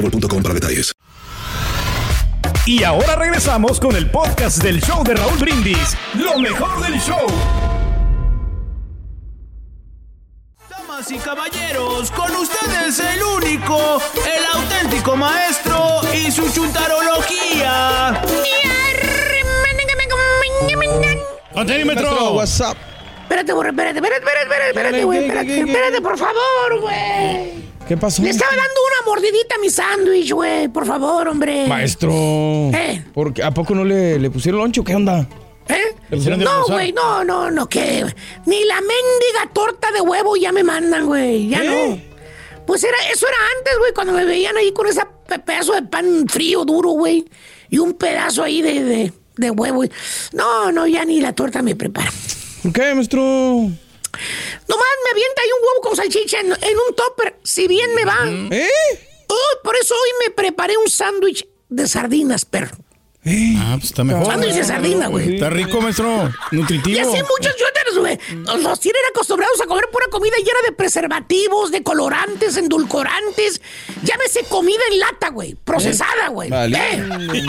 Speaker 12: boostmobile.com para detalles.
Speaker 7: Y ahora regresamos con el podcast del show de Raúl Brindis. Lo mejor del show.
Speaker 13: Damas y caballeros, con ustedes el único, el auténtico maestro y su chuntarología.
Speaker 3: Contenímetro.
Speaker 2: WhatsApp.
Speaker 14: Espérate, borre, espérate, espérate, espérate, espérate, espérate, güey, espérate, espérate, por favor, güey.
Speaker 2: ¿Qué pasó?
Speaker 14: Le estaba dando una mordidita a mi sándwich, güey, por favor, hombre.
Speaker 2: Maestro.
Speaker 14: ¿Eh?
Speaker 2: ¿por qué- ¿A poco no le, le pusieron loncho? ¿Qué onda?
Speaker 14: ¿Eh?
Speaker 2: ¿Le pusieron de
Speaker 14: No, güey, no, no, no, ¿qué? Ni la mendiga torta de huevo ya me mandan, güey, ya no. Pues era, eso era antes, güey, cuando me veían ahí con ese pe- pedazo de pan frío, duro, güey, y un pedazo ahí de, de, de huevo. güey. No, no, ya ni la torta me prepara.
Speaker 2: ¿Por qué, maestro?
Speaker 14: Nomás me avienta ahí un huevo con salchicha en, en un topper, si bien me va.
Speaker 2: ¿Eh?
Speaker 14: Oh, por eso hoy me preparé un sándwich de sardinas, perro.
Speaker 3: Ah, pues está mejor.
Speaker 14: Sándwich de sardina, güey.
Speaker 3: Está rico, maestro. Nutritivo.
Speaker 14: Y así muchos youtubers, güey. Los tienen acostumbrados a comer pura comida llena de preservativos, de colorantes, endulcorantes. Llámese comida en lata, güey. Procesada, güey.
Speaker 2: Vale.
Speaker 14: Eh.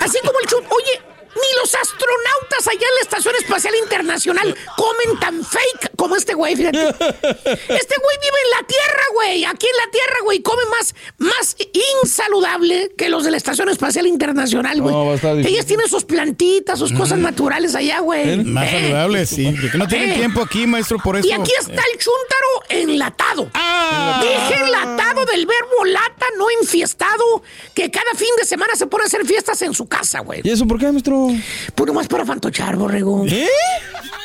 Speaker 14: Así como el chut. Oye, ni los astronautas allá en la Estación Espacial Internacional comen tan fake como este güey, fíjate. Este güey vive en la Tierra, güey. Aquí en la Tierra, güey. Come más, más insaludable que los de la Estación Espacial Internacional, güey.
Speaker 2: No, va a estar difícil.
Speaker 14: Ellas tienen sus plantitas, sus cosas naturales allá, güey.
Speaker 3: Más
Speaker 14: Eh.
Speaker 3: saludable, sí. Que no tienen
Speaker 14: Eh.
Speaker 3: tiempo aquí, maestro, por eso.
Speaker 14: Y aquí está el chúntaro enlatado.
Speaker 3: Ah.
Speaker 14: Dije enlatado del verbo lata, no enfiestado, que cada fin de semana se pone a hacer fiestas en su casa, güey.
Speaker 2: ¿Y eso por qué, maestro?
Speaker 14: Pues nomás para fantochar, borrego.
Speaker 2: ¿Eh?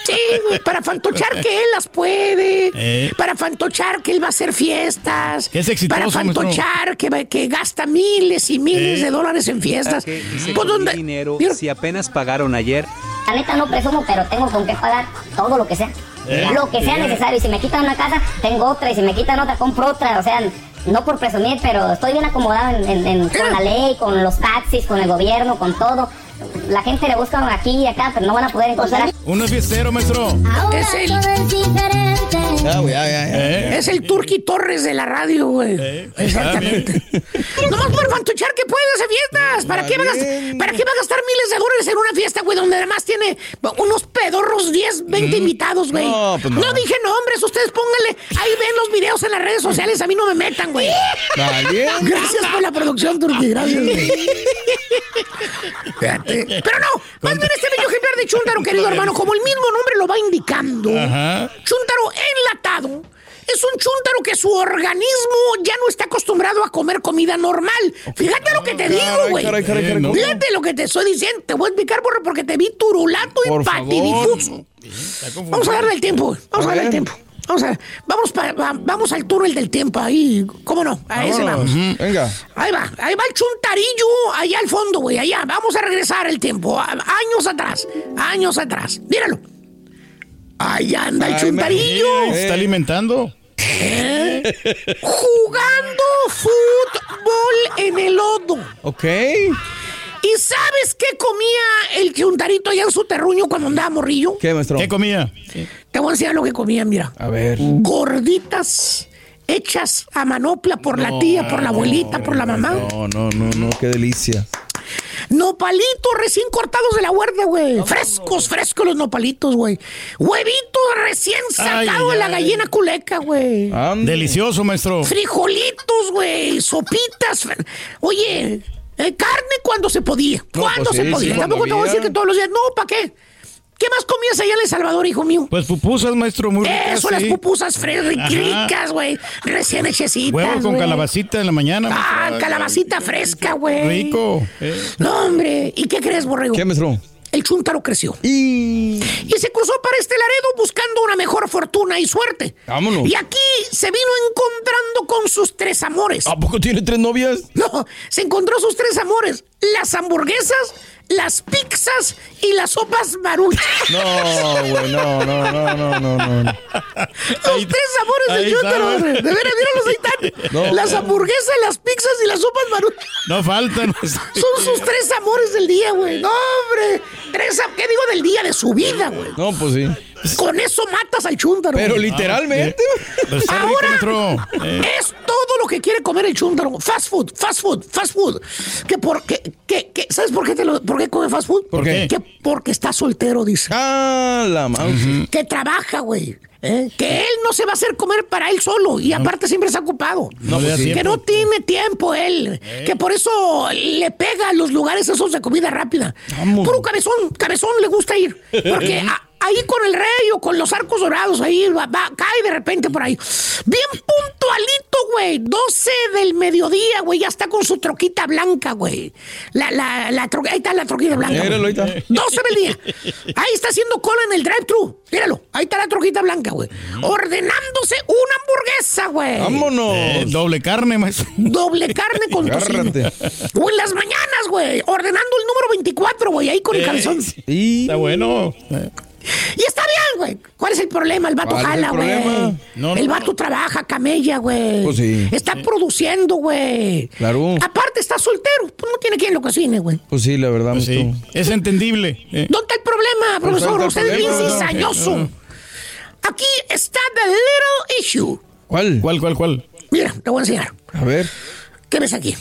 Speaker 14: Sí, güey, para fantochar que él las puede.
Speaker 3: Eh.
Speaker 14: Para fantochar que él va a hacer fiestas.
Speaker 3: Es exitoso,
Speaker 14: Para fantochar que, va- que gasta miles y miles
Speaker 3: Eh.
Speaker 14: de dólares en fiestas.
Speaker 15: Dice
Speaker 14: Pues,
Speaker 15: que
Speaker 14: ¿dónde?
Speaker 15: dinero
Speaker 14: Mira,
Speaker 15: si apenas pagaron ayer.
Speaker 5: La neta no presumo, pero tengo con qué pagar todo lo que sea.
Speaker 15: ¿Eh?
Speaker 5: Lo que sea
Speaker 15: ¿Eh?
Speaker 5: necesario. Y si me quitan una casa, tengo otra. Y si me quitan otra, compro otra. O sea, no por presumir, pero estoy bien acomodado en- en- en- con la ley, con los taxis, con el gobierno, con todo. La gente le busca aquí y acá, pero no van a poder encontrar.
Speaker 3: Uno es fiestero, maestro.
Speaker 5: Es el...
Speaker 2: Ya, güey, ya, ya, ya.
Speaker 14: Es el Turqui Torres de la radio, güey. Exactamente. Nomás por fantuchar que puede hacer fiestas. ¿Para qué, va a gastar, ¿Para qué va a gastar miles de dólares en una fiesta, güey, donde además tiene unos pedorros 10, 20 invitados, güey?
Speaker 2: No, pues no.
Speaker 14: dije nombres, ustedes pónganle. Ahí ven los videos en las redes sociales, a mí no me metan, güey. Gracias por la producción, Turqui. Gracias, güey. Pero no, más bien este bello ejemplar de Chuntaro, querido hermano, como el mismo nombre lo va indicando.
Speaker 3: Ajá.
Speaker 14: Chuntaro enlatado. Es un chúntaro que su organismo ya no está acostumbrado a comer comida normal. Fíjate lo que te digo, güey. Fíjate lo que te estoy diciendo. Te voy a explicar, borre, porque te vi turulato y
Speaker 2: Por favor.
Speaker 14: patidifuso. Vamos a darle el tiempo, güey. Vamos a, darle el tiempo. Vamos a vamos, pa- va- vamos al túnel del tiempo ahí. ¿Cómo no? A ese vamos.
Speaker 2: Venga.
Speaker 14: Ahí va, ahí va el chuntarillo, allá al fondo, güey, allá. Vamos a regresar el tiempo, a- años atrás, años atrás. Míralo. Allá anda el
Speaker 2: Ay,
Speaker 14: chuntarillo.
Speaker 3: Se está alimentando.
Speaker 14: ¿Eh? Jugando fútbol en el lodo.
Speaker 2: Ok.
Speaker 14: ¿Y sabes qué comía el chuntarito allá en su terruño cuando andaba morrillo?
Speaker 2: ¿Qué, maestro?
Speaker 3: ¿Qué comía?
Speaker 14: Te voy a enseñar lo que comía, mira.
Speaker 2: A ver.
Speaker 14: Gorditas hechas a manopla por la tía, por la abuelita, por la mamá.
Speaker 2: No, no, no, no, qué delicia.
Speaker 14: Nopalitos recién cortados de la huerta, güey. Frescos, frescos los nopalitos, güey. Huevitos recién sacados de la gallina culeca, güey.
Speaker 3: Delicioso, maestro.
Speaker 14: Frijolitos, güey. Sopitas. Oye, eh, carne cuando se podía.
Speaker 2: No,
Speaker 14: Cuando
Speaker 2: pues
Speaker 14: se podía.
Speaker 2: sí,
Speaker 14: Tampoco te voy a decir que todos los días. No, ¿para qué? ¿Qué más comías allá en El Salvador, hijo mío?
Speaker 3: Pues pupusas, maestro, muy ricas.
Speaker 14: Eso, las pupusas fre-
Speaker 3: Ajá.
Speaker 14: ricas, güey. Recién hechecitas.
Speaker 3: Huevo con calabacita en la mañana.
Speaker 14: Ah,
Speaker 3: maestro.
Speaker 14: calabacita fresca, güey.
Speaker 3: Rico. eh.
Speaker 14: No, hombre. ¿Y qué crees, borrego?
Speaker 2: ¿Qué, maestro?
Speaker 14: El chúntaro creció.
Speaker 2: Y...
Speaker 14: Y se cruzó para este Laredo buscando una mejor fortuna y suerte.
Speaker 2: Vámonos.
Speaker 14: Y aquí se vino encontrando con sus tres amores.
Speaker 2: ¿A poco tiene tres novias?
Speaker 14: No, se encontró sus tres amores. Las hamburguesas, las pizzas y las sopas maruchas.
Speaker 2: No, güey, no, no, no, no, no, no.
Speaker 14: Los tres amores
Speaker 3: ahí
Speaker 14: del hombre. De veras, míralos ahí están.
Speaker 2: No.
Speaker 14: Las hamburguesas, las pizzas y las sopas maruchas.
Speaker 3: No faltan.
Speaker 14: Son sus tres amores del día, güey. No, hombre. Tres, ¿qué digo del día? De su vida, güey.
Speaker 2: No, pues sí.
Speaker 14: Con eso matas al chúntaro.
Speaker 2: Pero literalmente.
Speaker 3: Pues está rico,
Speaker 14: Ahora.
Speaker 3: Eh.
Speaker 14: es todo lo que quiere comer el chúntaro. Fast food, fast food, fast food. Que por, que, que- que- ¿Sabes por qué, te lo- por qué come fast food?
Speaker 2: ¿Por qué?
Speaker 14: Que porque está soltero, dice.
Speaker 2: Ah, la mouse.
Speaker 14: Que trabaja, güey. ¿eh? Que él no se va a hacer comer para él solo. Y aparte siempre está ocupado.
Speaker 3: No da
Speaker 14: que no tiene tiempo él. Que por eso le pega a los lugares esos de comida rápida.
Speaker 2: Vamos.
Speaker 14: Puro cabezón, cabezón le gusta ir. Porque a- ahí con el rey o con los arcos dorados, ahí va, va- cae de repente por ahí. Bien puntualito, güey. 12 del mediodía, güey. Ya está con su troquita blanca, güey. La, la, la tro- ahí está la troquita blanca.
Speaker 2: Míralo, ahí está.
Speaker 14: 12 del día. Ahí está haciendo cola en el drive-thru. Míralo. Ahí está la troquita blanca, güey. Ordenándose una hamburguesa, güey.
Speaker 2: Vámonos.
Speaker 3: Eh, doble carne, maestro.
Speaker 14: Doble carne con tocino. O en las mañanas, güey. Ordenando el número 24, güey. Ahí con el cabezón.
Speaker 2: Y...
Speaker 3: Está bueno. Eh.
Speaker 14: Y está bien, güey. ¿Cuál es el problema? El vato
Speaker 2: ¿Cuál es el
Speaker 14: jala, güey.
Speaker 3: No,
Speaker 14: el
Speaker 3: no,
Speaker 14: vato trabaja, camella, güey.
Speaker 2: Pues sí.
Speaker 14: Está produciendo, güey.
Speaker 2: Claro.
Speaker 14: Aparte está soltero. Pues no tiene quien lo cocine, güey.
Speaker 2: Pues sí, la verdad,
Speaker 3: Pues sí. Es entendible. eh.
Speaker 14: ¿Dónde está el problema, profesor?
Speaker 2: ¿dónde está
Speaker 14: Usted
Speaker 2: el
Speaker 14: es bien cizañoso. Aquí está the little issue.
Speaker 2: ¿Cuál?
Speaker 3: ¿Cuál, cuál, cuál?
Speaker 14: Mira, te voy a enseñar.
Speaker 2: A ver.
Speaker 14: ¿Qué ves aquí?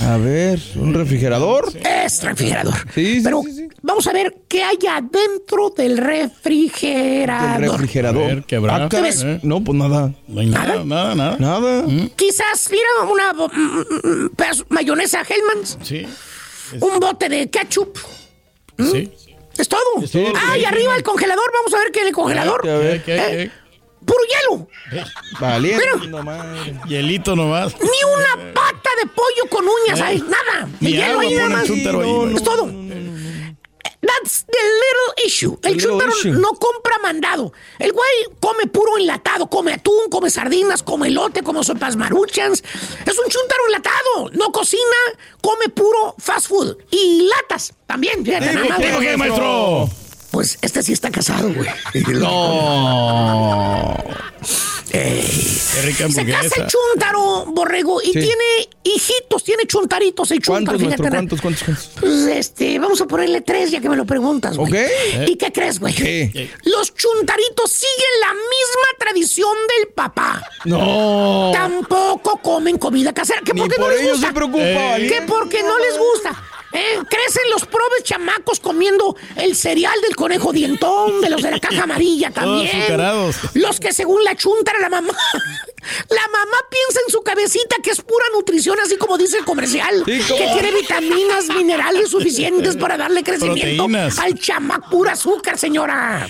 Speaker 2: A ver, ¿un refrigerador?
Speaker 14: Es refrigerador.
Speaker 2: Sí, sí,
Speaker 14: Pero
Speaker 2: sí, sí.
Speaker 14: vamos a ver qué hay adentro del refrigerador.
Speaker 2: El refrigerador.
Speaker 3: A ver, ¿qué habrá?
Speaker 2: Ah,
Speaker 14: ¿Qué ves?
Speaker 2: eh, No, pues nada.
Speaker 3: No hay nada, nada, nada.
Speaker 2: Nada.
Speaker 14: Quizás, mira, una mm, mm, mayonesa Hellmann's,
Speaker 3: Sí.
Speaker 14: un bote de ketchup.
Speaker 3: Sí.
Speaker 14: Es todo.
Speaker 3: Es todo
Speaker 14: ah, y
Speaker 3: hay.
Speaker 14: arriba el congelador. Vamos a ver qué hay en el congelador.
Speaker 2: A ver.
Speaker 3: ¿Qué, qué,
Speaker 14: Eh,
Speaker 3: qué?
Speaker 14: Puro hielo.
Speaker 2: Valiente. Madre.
Speaker 3: Hielito nomás.
Speaker 14: Ni una pata de pollo con uñas ahí. Nada.
Speaker 3: Ni
Speaker 14: el hielo
Speaker 3: agua
Speaker 14: ahí nada más. Es
Speaker 3: no,
Speaker 14: todo. That's the little issue. El
Speaker 2: issue.
Speaker 14: no compra mandado. El güey come puro enlatado. Come atún, come sardinas, come elote, come sopas maruchans. Es un chúntaro enlatado. No cocina, come puro fast food. Y latas también. Fíjate, nada más,
Speaker 3: ¿Digo qué, maestro?
Speaker 14: Pues este sí está casado, güey.
Speaker 2: No.
Speaker 3: Qué rica
Speaker 14: Se casa el chuntaro, borrego, y
Speaker 2: Sí.
Speaker 14: tiene hijitos, tiene chuntaritos el chuntaro.
Speaker 2: ¿Cuántos,
Speaker 14: fíjate,
Speaker 2: ¿Cuántos, cuántos, cuántos?
Speaker 14: Pues, este, vamos a ponerle tres ya que me lo preguntas, güey.
Speaker 2: Ok.
Speaker 14: ¿Y qué crees, güey?
Speaker 2: ¿Qué?
Speaker 14: Los chuntaritos siguen la misma tradición del papá.
Speaker 2: No.
Speaker 14: Tampoco comen comida casera. ¿Que
Speaker 2: Ni
Speaker 14: por qué no les
Speaker 2: ello
Speaker 14: gusta?
Speaker 2: se preocupa,
Speaker 14: Eh. ¿Que porque no les gusta? Eh, crecen los probes chamacos comiendo el cereal del conejo dientón, de los de la caja amarilla también. Los que según la chuntara la mamá, la mamá piensa en su cabecita que es pura nutrición, así como dice el comercial, que tiene vitaminas, minerales suficientes para darle crecimiento
Speaker 3: Proteínas.
Speaker 14: al chamac pura azúcar, señora.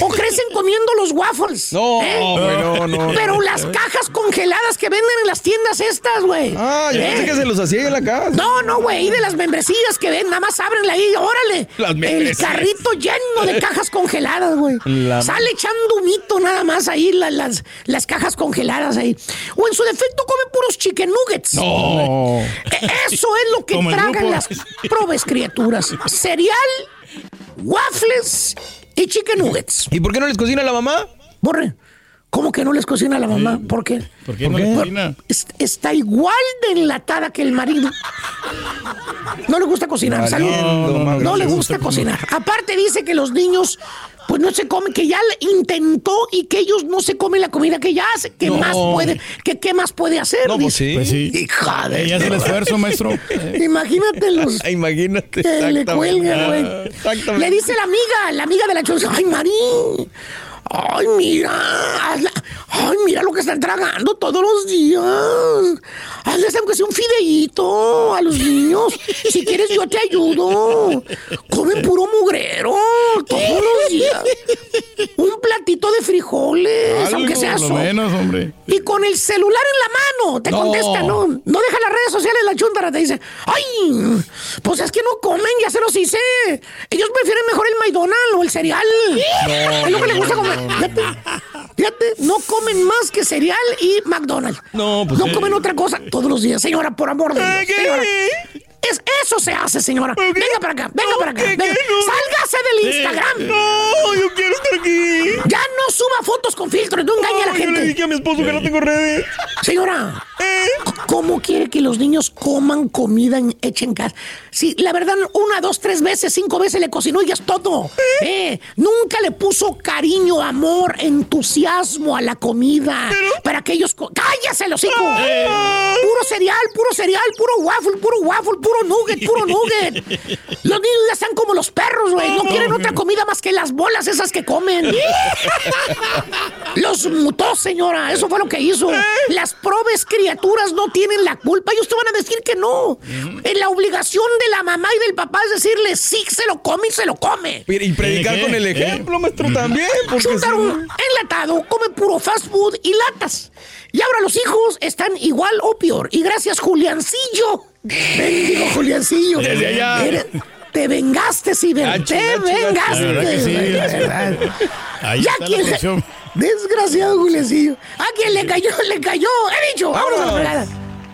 Speaker 14: o crecen comiendo los waffles.
Speaker 2: No,
Speaker 14: ¿eh?
Speaker 2: no, no.
Speaker 14: Pero las cajas congeladas que venden en las tiendas estas, güey.
Speaker 2: Ah, yo
Speaker 14: ¿Eh?
Speaker 2: pensé que se los hacía en la casa.
Speaker 14: No, no, güey, de las membresías que ven, nada más ábrenla ahí, órale.
Speaker 2: Las
Speaker 14: El carrito lleno de cajas congeladas, güey.
Speaker 2: La-
Speaker 14: Sale echando humito nada más ahí, la- las, las cajas congeladas ahí. O en su defecto come puros chicken nuggets.
Speaker 2: No.
Speaker 14: E- Eso es lo que
Speaker 3: Como
Speaker 14: tragan las probes criaturas. Cereal, waffles y chicken nuggets.
Speaker 2: ¿Y por qué no les cocina la mamá?
Speaker 14: Borre, ¿cómo que no les cocina la mamá? ¿Por qué?
Speaker 3: ¿Por qué no le cocina?
Speaker 14: Es- está igual de enlatada que el marido. No le gusta cocinar, No,
Speaker 2: madre.
Speaker 14: le gusta cocinar. Aparte dice que los niños, pues no se comen, que ya le intentó y que ellos no se comen la comida que ella hace. ¿Qué
Speaker 2: No.
Speaker 14: más puede, que, qué más puede hacer?
Speaker 2: No, pues sí.
Speaker 3: Pues sí.
Speaker 14: Hija de...
Speaker 3: Ella hace el esfuerzo, maestro.
Speaker 14: Imagínate los
Speaker 2: Ah, Imagínate.
Speaker 14: que le
Speaker 2: exactamente.
Speaker 14: cuelgan, güey.
Speaker 2: Ah, Exactamente.
Speaker 14: Le dice la amiga, la amiga de la chonza, ay, Marí, ay, mira, hazla- ay, mira lo que están tragando todos los días. Hazles aunque sea un fideíto a los niños. Si quieres, yo te ayudo. Comen puro mugrero todos los días. Un platito de frijoles,
Speaker 3: Algo,
Speaker 14: aunque sea
Speaker 3: por lo
Speaker 14: sopa.
Speaker 3: menos, hombre.
Speaker 14: Y con el celular en la mano, te
Speaker 2: No.
Speaker 14: contesta, no. No deja las redes sociales, la chuntara te dice, ay, pues es que no comen, ya se los hice. Ellos prefieren mejor el McDonald's o el cereal. es lo que les gusta comer. Fíjate, fíjate, no comen más que cereal y McDonald's.
Speaker 2: No, pues
Speaker 14: No comen otra cosa todos los días, señora, por amor de Dios. señora. Es, eso se hace, señora. Venga para acá, venga para acá.
Speaker 2: ¿qué,
Speaker 14: venga.
Speaker 2: No.
Speaker 14: Sálgase del Instagram.
Speaker 2: No, yo quiero estar aquí.
Speaker 14: Ya no suba fotos con filtros, no engañe a la
Speaker 2: Yo le
Speaker 14: gente.
Speaker 2: dije a mi esposo que no tengo redes.
Speaker 14: Señora. ¿Cómo quiere que los niños coman comida en- hecha en casa? Si la verdad, una, dos, tres veces, cinco veces le cocinó y ya es todo. Eh, nunca le puso cariño, amor, entusiasmo a la comida. Para que ellos. co- ¡Cállese, los hijos! Puro cereal, puro cereal, puro waffle, puro waffle, puro nugget, puro nugget. Los niños ya están como los perros, güey. No quieren otra comida más que las bolas esas que comen. Los mutó, señora. Eso fue lo que hizo. Las probes criaturas no tienen la culpa. Ellos te van a decir que no. En la obligación de la mamá y del papá es decirle sí, se lo come y se lo come.
Speaker 2: Y predicar con el
Speaker 3: ¿Qué?
Speaker 2: ejemplo, maestro, también.
Speaker 14: Chuntaro
Speaker 2: no-
Speaker 14: enlatado come puro fast food y latas. Y ahora los hijos están igual o peor. Y gracias, Juliancillo. Bendigo, Juliancillo.
Speaker 2: Desde allá.
Speaker 14: Te vengaste, si
Speaker 2: Gacho,
Speaker 14: te vengaste.
Speaker 3: La verdad que sí. Ahí
Speaker 14: Ya
Speaker 3: está la.
Speaker 14: Desgraciado Juliancillo. A quien le cayó, le cayó. He dicho, vámonos a la fregada.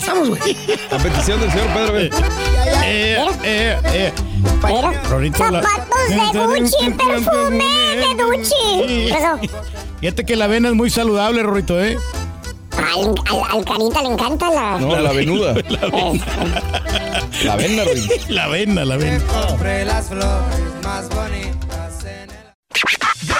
Speaker 14: Vamos, güey.
Speaker 2: A petición del señor Pedro.
Speaker 3: Eh, eh, eh. La-
Speaker 5: zapatos de Gucci, perfume de Gucci.
Speaker 3: Fíjate que la avena es muy saludable, Rorito, ¿eh?
Speaker 5: Al, al, al canita le encanta la...
Speaker 2: No, la venuda.
Speaker 5: Eh,
Speaker 2: La venda, Ruin.
Speaker 3: La avena, la avena.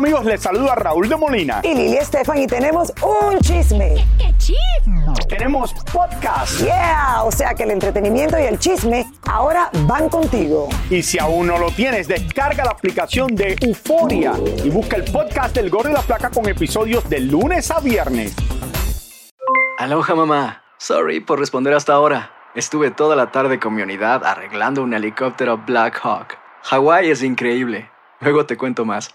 Speaker 7: Amigos, les saluda Raúl de Molina.
Speaker 15: Y Lili Estefan y tenemos un chisme.
Speaker 9: ¡Qué chisme!
Speaker 7: Tenemos podcast.
Speaker 15: Yeah, o sea que el entretenimiento y el chisme ahora van contigo.
Speaker 7: Y si aún no lo tienes, descarga la aplicación de Euforia y busca el podcast del Gordo y la Placa con episodios de lunes a viernes.
Speaker 16: Aloha mamá. Sorry por responder hasta ahora. Estuve toda la tarde con mi unidad arreglando un helicóptero Black Hawk. Hawái es increíble. Luego te cuento más.